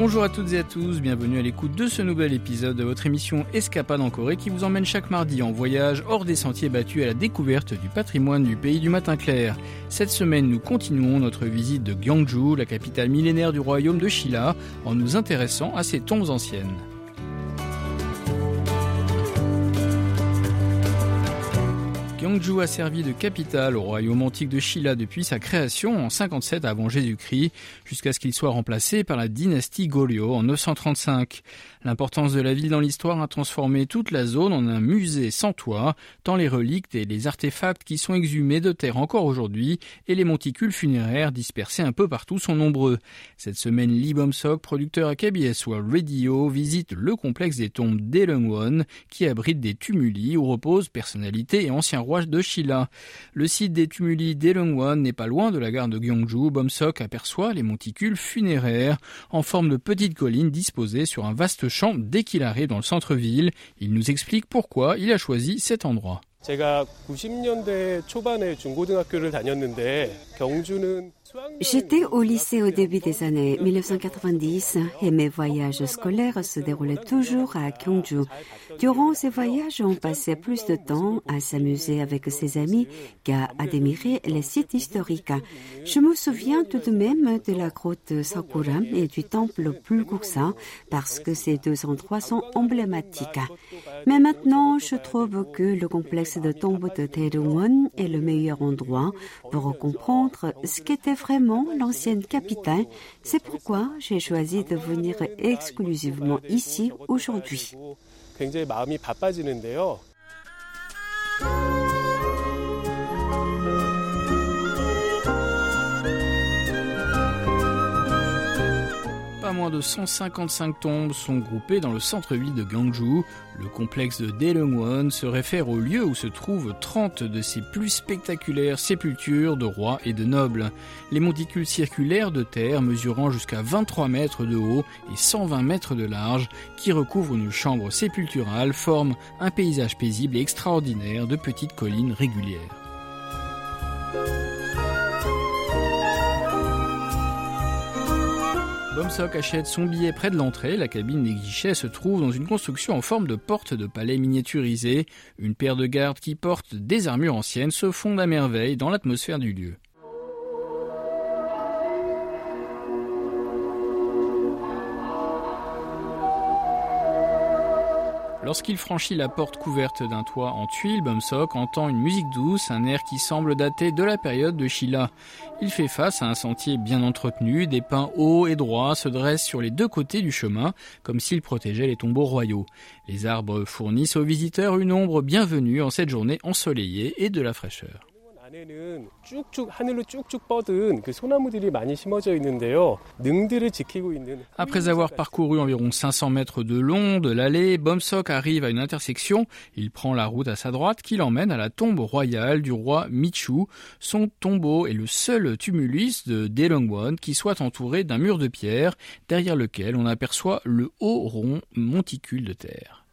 Bonjour à toutes et à tous, bienvenue à l'écoute de ce nouvel épisode de votre émission Escapade en Corée qui vous emmène chaque mardi en voyage hors des sentiers battus à la découverte du patrimoine du pays du matin clair. Cette semaine, nous continuons notre visite de Gyeongju, la capitale millénaire du royaume de Shilla, en nous intéressant à ses tombes anciennes. Gyeongju a servi de capitale au royaume antique de Shilla depuis sa création en 57 avant Jésus-Christ, jusqu'à ce qu'il soit remplacé par la dynastie Goryeo en 935. L'importance de la ville dans l'histoire a transformé toute la zone en un musée sans toit, tant les reliques et les artefacts qui sont exhumés de terre encore aujourd'hui et les monticules funéraires dispersés un peu partout sont nombreux. Cette semaine, Lee Bomsok, producteur à KBS World Radio, visite le complexe des tombes d'Elungwon qui abrite des tumuli où reposent personnalités et anciens rois de Shilla. Le site des tumuli d'Elungwon n'est pas loin de la gare de Gyeongju. Bomsok aperçoit les monticules funéraires en forme de petites collines disposées sur un vaste champ dès qu'il arrive dans le centre-ville. Il nous explique pourquoi il a choisi cet endroit. J'étais au lycée au début des années 1990 et mes voyages scolaires se déroulaient toujours à Gyeongju. Durant ces voyages, on passait plus de temps à s'amuser avec ses amis qu'à admirer les sites historiques. Je me souviens tout de même de la grotte Sakura et du temple Bulguksa parce que ces deux endroits sont emblématiques. Mais maintenant, je trouve que le complexe de tombes de Daerungwon est le meilleur endroit pour comprendre ce qu'était vraiment l'ancienne capitale. C'est pourquoi j'ai choisi de venir exclusivement ici aujourd'hui. Moins de 155 tombes sont groupées dans le centre-ville de Gangju. Le complexe de Daereungwon se réfère au lieu où se trouvent 30 de ses plus spectaculaires sépultures de rois et de nobles. Les monticules circulaires de terre mesurant jusqu'à 23 mètres de haut et 120 mètres de large qui recouvrent une chambre sépulturale forment un paysage paisible et extraordinaire de petites collines régulières. Bomsok achète son billet près de l'entrée. La cabine des guichets se trouve dans une construction en forme de porte de palais miniaturisée. Une paire de gardes qui portent des armures anciennes se fondent à merveille dans l'atmosphère du lieu. Lorsqu'il franchit la porte couverte d'un toit en tuiles, Bumsock entend une musique douce, un air qui semble dater de la période de Sheila. Il fait face à un sentier bien entretenu, des pins hauts et droits se dressent sur les deux côtés du chemin, comme s'ils protégeaient les tombeaux royaux. Les arbres fournissent aux visiteurs une ombre bienvenue en cette journée ensoleillée et de la fraîcheur. Après avoir parcouru environ 500 mètres de long de l'allée, Bomsok arrive à une intersection. Il prend la route à sa droite qui l'emmène à la tombe royale du roi Michu. Son tombeau est le seul tumulus de Delongwon qui soit entouré d'un mur de pierre derrière lequel on aperçoit le haut rond monticule de terre.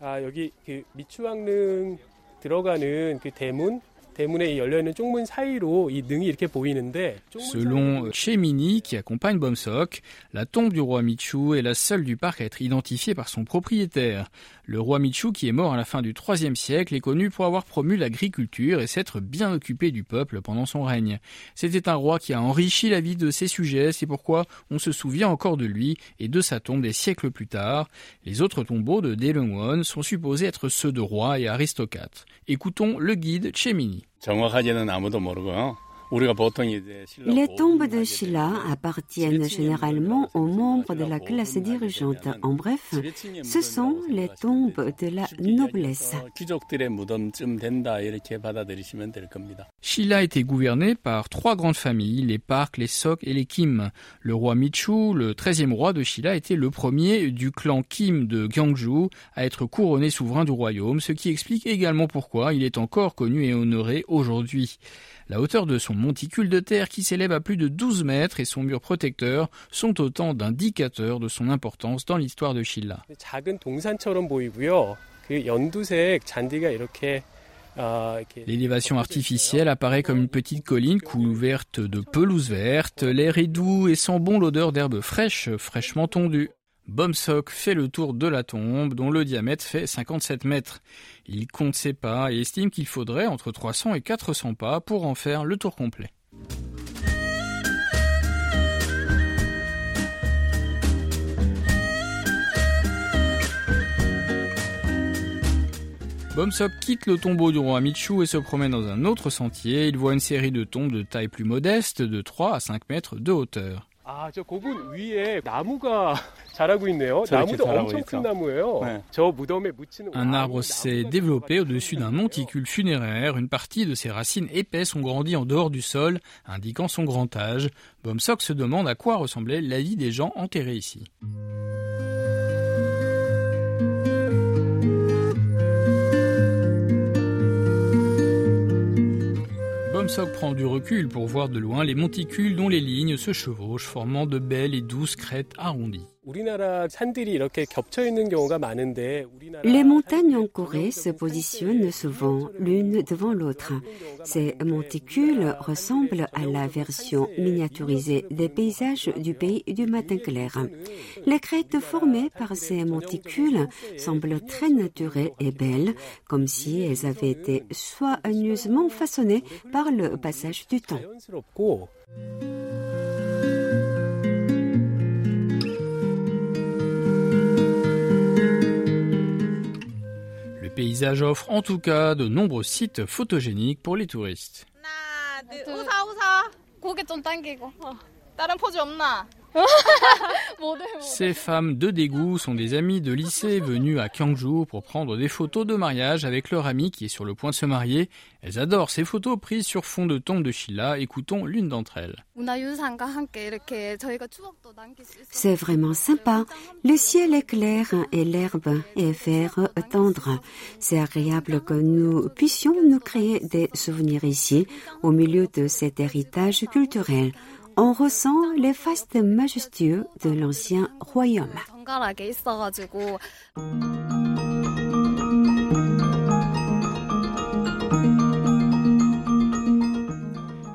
Selon Chemini, qui accompagne Bomsok, la tombe du roi Michu est la seule du parc à être identifiée par son propriétaire. Le roi Michu, qui est mort à la fin du IIIe siècle, est connu pour avoir promu l'agriculture et s'être bien occupé du peuple pendant son règne. C'était un roi qui a enrichi la vie de ses sujets, c'est pourquoi on se souvient encore de lui et de sa tombe des siècles plus tard. Les autres tombeaux de Delungwon sont supposés être ceux de rois et aristocrates. Écoutons le guide Chemini. 정확하지는 아무도 모르고요. Les tombes de Sheila appartiennent généralement aux membres de la classe dirigeante. En bref, ce sont les tombes de la noblesse. Sheila était gouvernée par trois grandes familles, les Park, les Sok et les Kim. Le roi Michu, le treizième roi de Sheila, était le premier du clan Kim de Gyeongju à être couronné souverain du royaume, ce qui explique également pourquoi il est encore connu et honoré aujourd'hui. La hauteur de son monticule de terre qui s'élève à plus de 12 mètres et son mur protecteur sont autant d'indicateurs de son importance dans l'histoire de Shilla. L'élévation artificielle apparaît comme une petite colline couverte de pelouse verte. L'air est doux et sent bon l'odeur d'herbes fraîches, fraîchement tondues. Bomsock fait le tour de la tombe dont le diamètre fait 57 mètres. Il compte ses pas et estime qu'il faudrait entre 300 et 400 pas pour en faire le tour complet. Bomsock quitte le tombeau du roi Michu et se promène dans un autre sentier. Il voit une série de tombes de taille plus modeste, de 3 à 5 mètres de hauteur. Un arbre s'est développé au-dessus d'un monticule funéraire. Une partie de ses racines épaisses ont grandi en dehors du sol, indiquant son grand âge. Bomsock se demande à quoi ressemblait la vie des gens enterrés ici. Comsock prend du recul pour voir de loin les monticules dont les lignes se chevauchent, formant de belles et douces crêtes arrondies. Les montagnes en Corée se positionnent souvent l'une devant l'autre. Ces monticules ressemblent à la version miniaturisée des paysages du pays du matin clair. Les crêtes formées par ces monticules semblent très naturelles et belles, comme si elles avaient été soigneusement façonnées par le passage du temps. Paysage offre en tout cas de nombreux sites photogéniques pour les touristes. Ces femmes de dégoût sont des amies de lycée venues à Kyangju pour prendre des photos de mariage avec leur amie qui est sur le point de se marier. Elles adorent ces photos prises sur fond de tombe de Sheila. Écoutons l'une d'entre elles. C'est vraiment sympa. Le ciel est clair et l'herbe est vert tendre. C'est agréable que nous puissions nous créer des souvenirs ici, au milieu de cet héritage culturel on ressent les fastes majestueux de l'ancien royaume.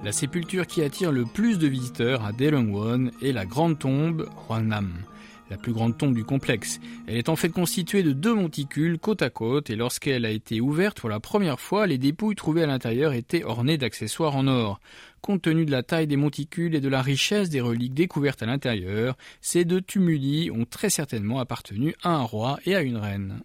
La sépulture qui attire le plus de visiteurs à Delongwon est la grande tombe Hwangnam la plus grande tombe du complexe. Elle est en fait constituée de deux monticules côte à côte et lorsqu'elle a été ouverte pour la première fois, les dépouilles trouvées à l'intérieur étaient ornées d'accessoires en or. Compte tenu de la taille des monticules et de la richesse des reliques découvertes à l'intérieur, ces deux tumuli ont très certainement appartenu à un roi et à une reine.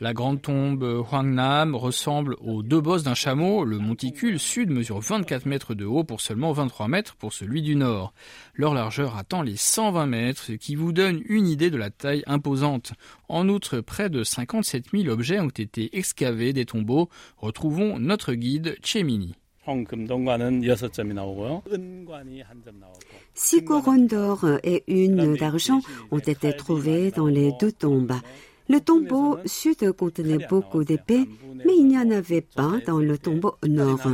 La grande tombe Hwangnam ressemble aux deux bosses d'un chameau. Le monticule sud mesure 24 mètres de haut pour seulement 23 mètres pour celui du nord. Leur largeur atteint les 120 mètres, ce qui vous donne une idée de la taille imposante. En outre, près de 57 000 objets ont été excavés des tombeaux. Retrouvons notre guide Chemini. Six couronnes d'or et une d'argent ont été trouvées dans les deux tombes. Le tombeau sud contenait beaucoup d'épées, mais il n'y en avait pas dans le tombeau nord.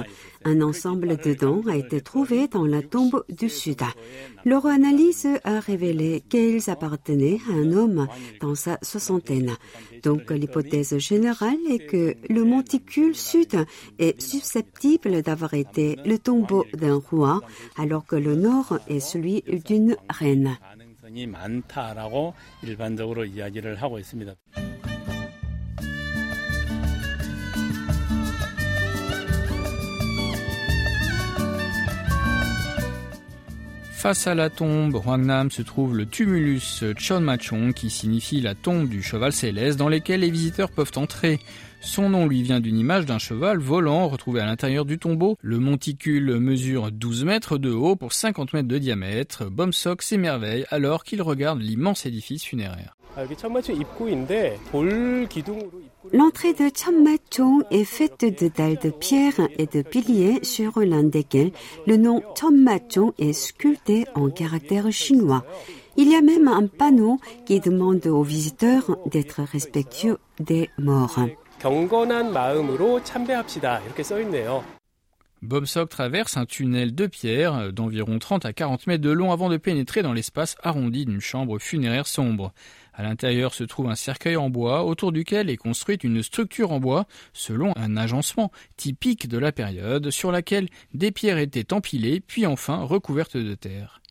Un ensemble de dents a été trouvé dans la tombe du sud. Leur analyse a révélé qu'ils appartenaient à un homme dans sa soixantaine. Donc l'hypothèse générale est que le monticule sud est susceptible d'avoir été le tombeau d'un roi, alors que le nord est celui d'une reine. Face à la tombe Hwangnam se trouve le tumulus Chonmachong qui signifie la tombe du cheval céleste dans lequel les visiteurs peuvent entrer. Son nom lui vient d'une image d'un cheval volant retrouvé à l'intérieur du tombeau. Le monticule mesure 12 mètres de haut pour 50 mètres de diamètre. Bomsok s'émerveille alors qu'il regarde l'immense édifice funéraire. L'entrée de Chonmachong est faite de dalles de pierre et de piliers sur l'un desquels le nom Chonmachong est sculpté en caractère chinois. Il y a même un panneau qui demande aux visiteurs d'être respectueux des morts. Bomsok traverse un tunnel de pierre d'environ 30 à 40 mètres de long avant de pénétrer dans l'espace arrondi d'une chambre funéraire sombre. À l'intérieur se trouve un cercueil en bois autour duquel est construite une structure en bois selon un agencement typique de la période sur laquelle des pierres étaient empilées puis enfin recouvertes de terre.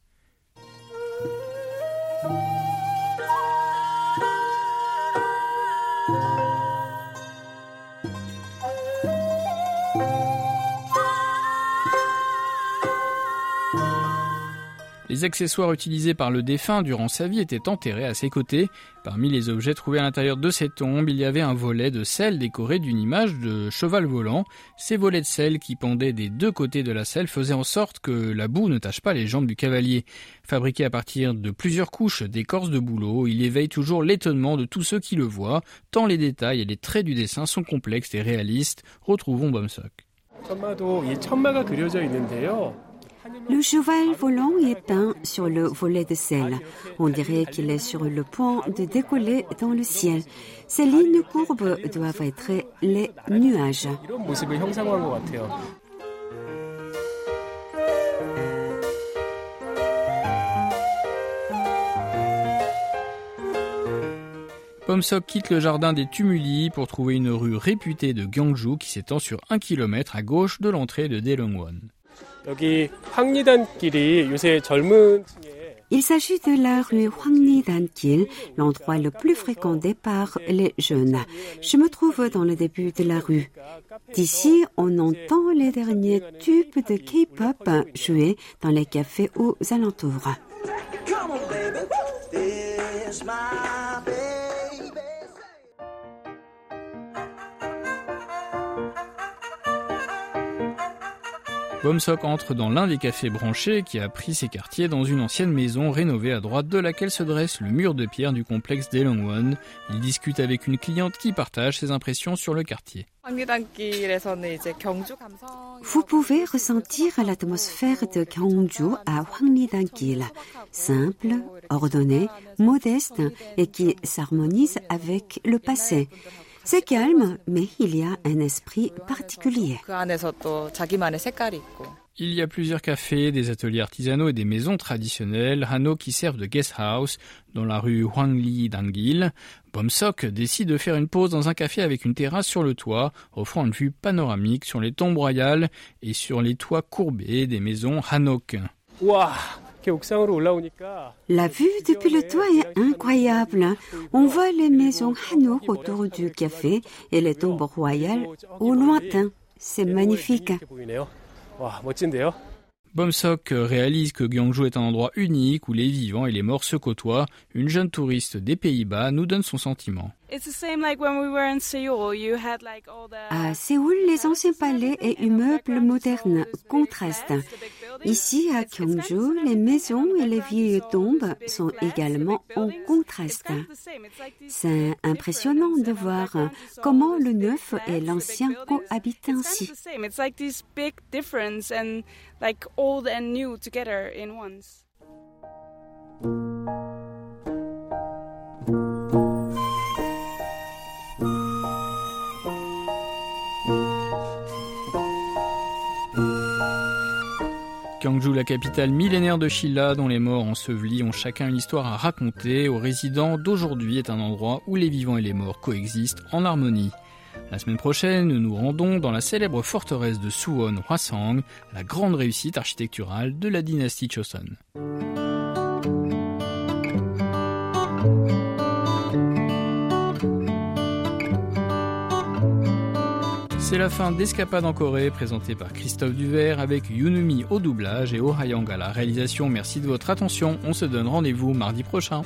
Les accessoires utilisés par le défunt durant sa vie étaient enterrés à ses côtés. Parmi les objets trouvés à l'intérieur de ces tombes, il y avait un volet de sel décoré d'une image de cheval volant. Ces volets de sel qui pendaient des deux côtés de la selle faisaient en sorte que la boue ne tâche pas les jambes du cavalier. Fabriqué à partir de plusieurs couches d'écorce de bouleau, il éveille toujours l'étonnement de tous ceux qui le voient, tant les détails et les traits du dessin sont complexes et réalistes. Retrouvons Bomsock. Le cheval volant est peint sur le volet de sel. On dirait qu'il est sur le point de décoller dans le ciel. Ces lignes courbes doivent être les nuages. Pomsok quitte le jardin des tumuli pour trouver une rue réputée de Gyeongju qui s'étend sur un kilomètre à gauche de l'entrée de Daelongwon. Il s'agit de la rue Hwangnidankil, l'endroit le plus fréquenté par les jeunes. Je me trouve dans le début de la rue. D'ici, on entend les derniers tubes de K-pop joués dans les cafés aux alentours. Bomsok entre dans l'un des cafés branchés qui a pris ses quartiers dans une ancienne maison rénovée à droite de laquelle se dresse le mur de pierre du complexe Daelongwon. Il discute avec une cliente qui partage ses impressions sur le quartier. Vous pouvez ressentir l'atmosphère de Gyeongju à Hwangnidankil, simple, ordonnée, modeste et qui s'harmonise avec le passé. C'est calme, mais il y a un esprit particulier. Il y a plusieurs cafés, des ateliers artisanaux et des maisons traditionnelles, Hano qui servent de guest house dans la rue Hwangli d'Angil. Bomsok décide de faire une pause dans un café avec une terrasse sur le toit, offrant une vue panoramique sur les tombes royales et sur les toits courbés des maisons Hanok. La vue depuis le toit est incroyable. On voit les maisons Hanok autour du café et les tombes royales au lointain. C'est magnifique. Bomsok réalise que Gyeongju est un endroit unique où les vivants et les morts se côtoient. Une jeune touriste des Pays-Bas nous donne son sentiment. À Séoul, les anciens palais et immeubles modernes contrastent. Ici, à Gyeongju, les maisons et les vieilles tombes sont également en contraste. C'est impressionnant de voir comment le neuf et l'ancien cohabitent ainsi. Gyeongju, la capitale millénaire de Shilla, dont les morts ensevelis ont chacun une histoire à raconter, aux résidents d'aujourd'hui est un endroit où les vivants et les morts coexistent en harmonie. La semaine prochaine, nous nous rendons dans la célèbre forteresse de Suwon Hwasang, la grande réussite architecturale de la dynastie Choson. C'est la fin d'Escapade en Corée, présentée par Christophe Duvert avec Yunumi au doublage et Ohayang à la réalisation. Merci de votre attention. On se donne rendez-vous mardi prochain.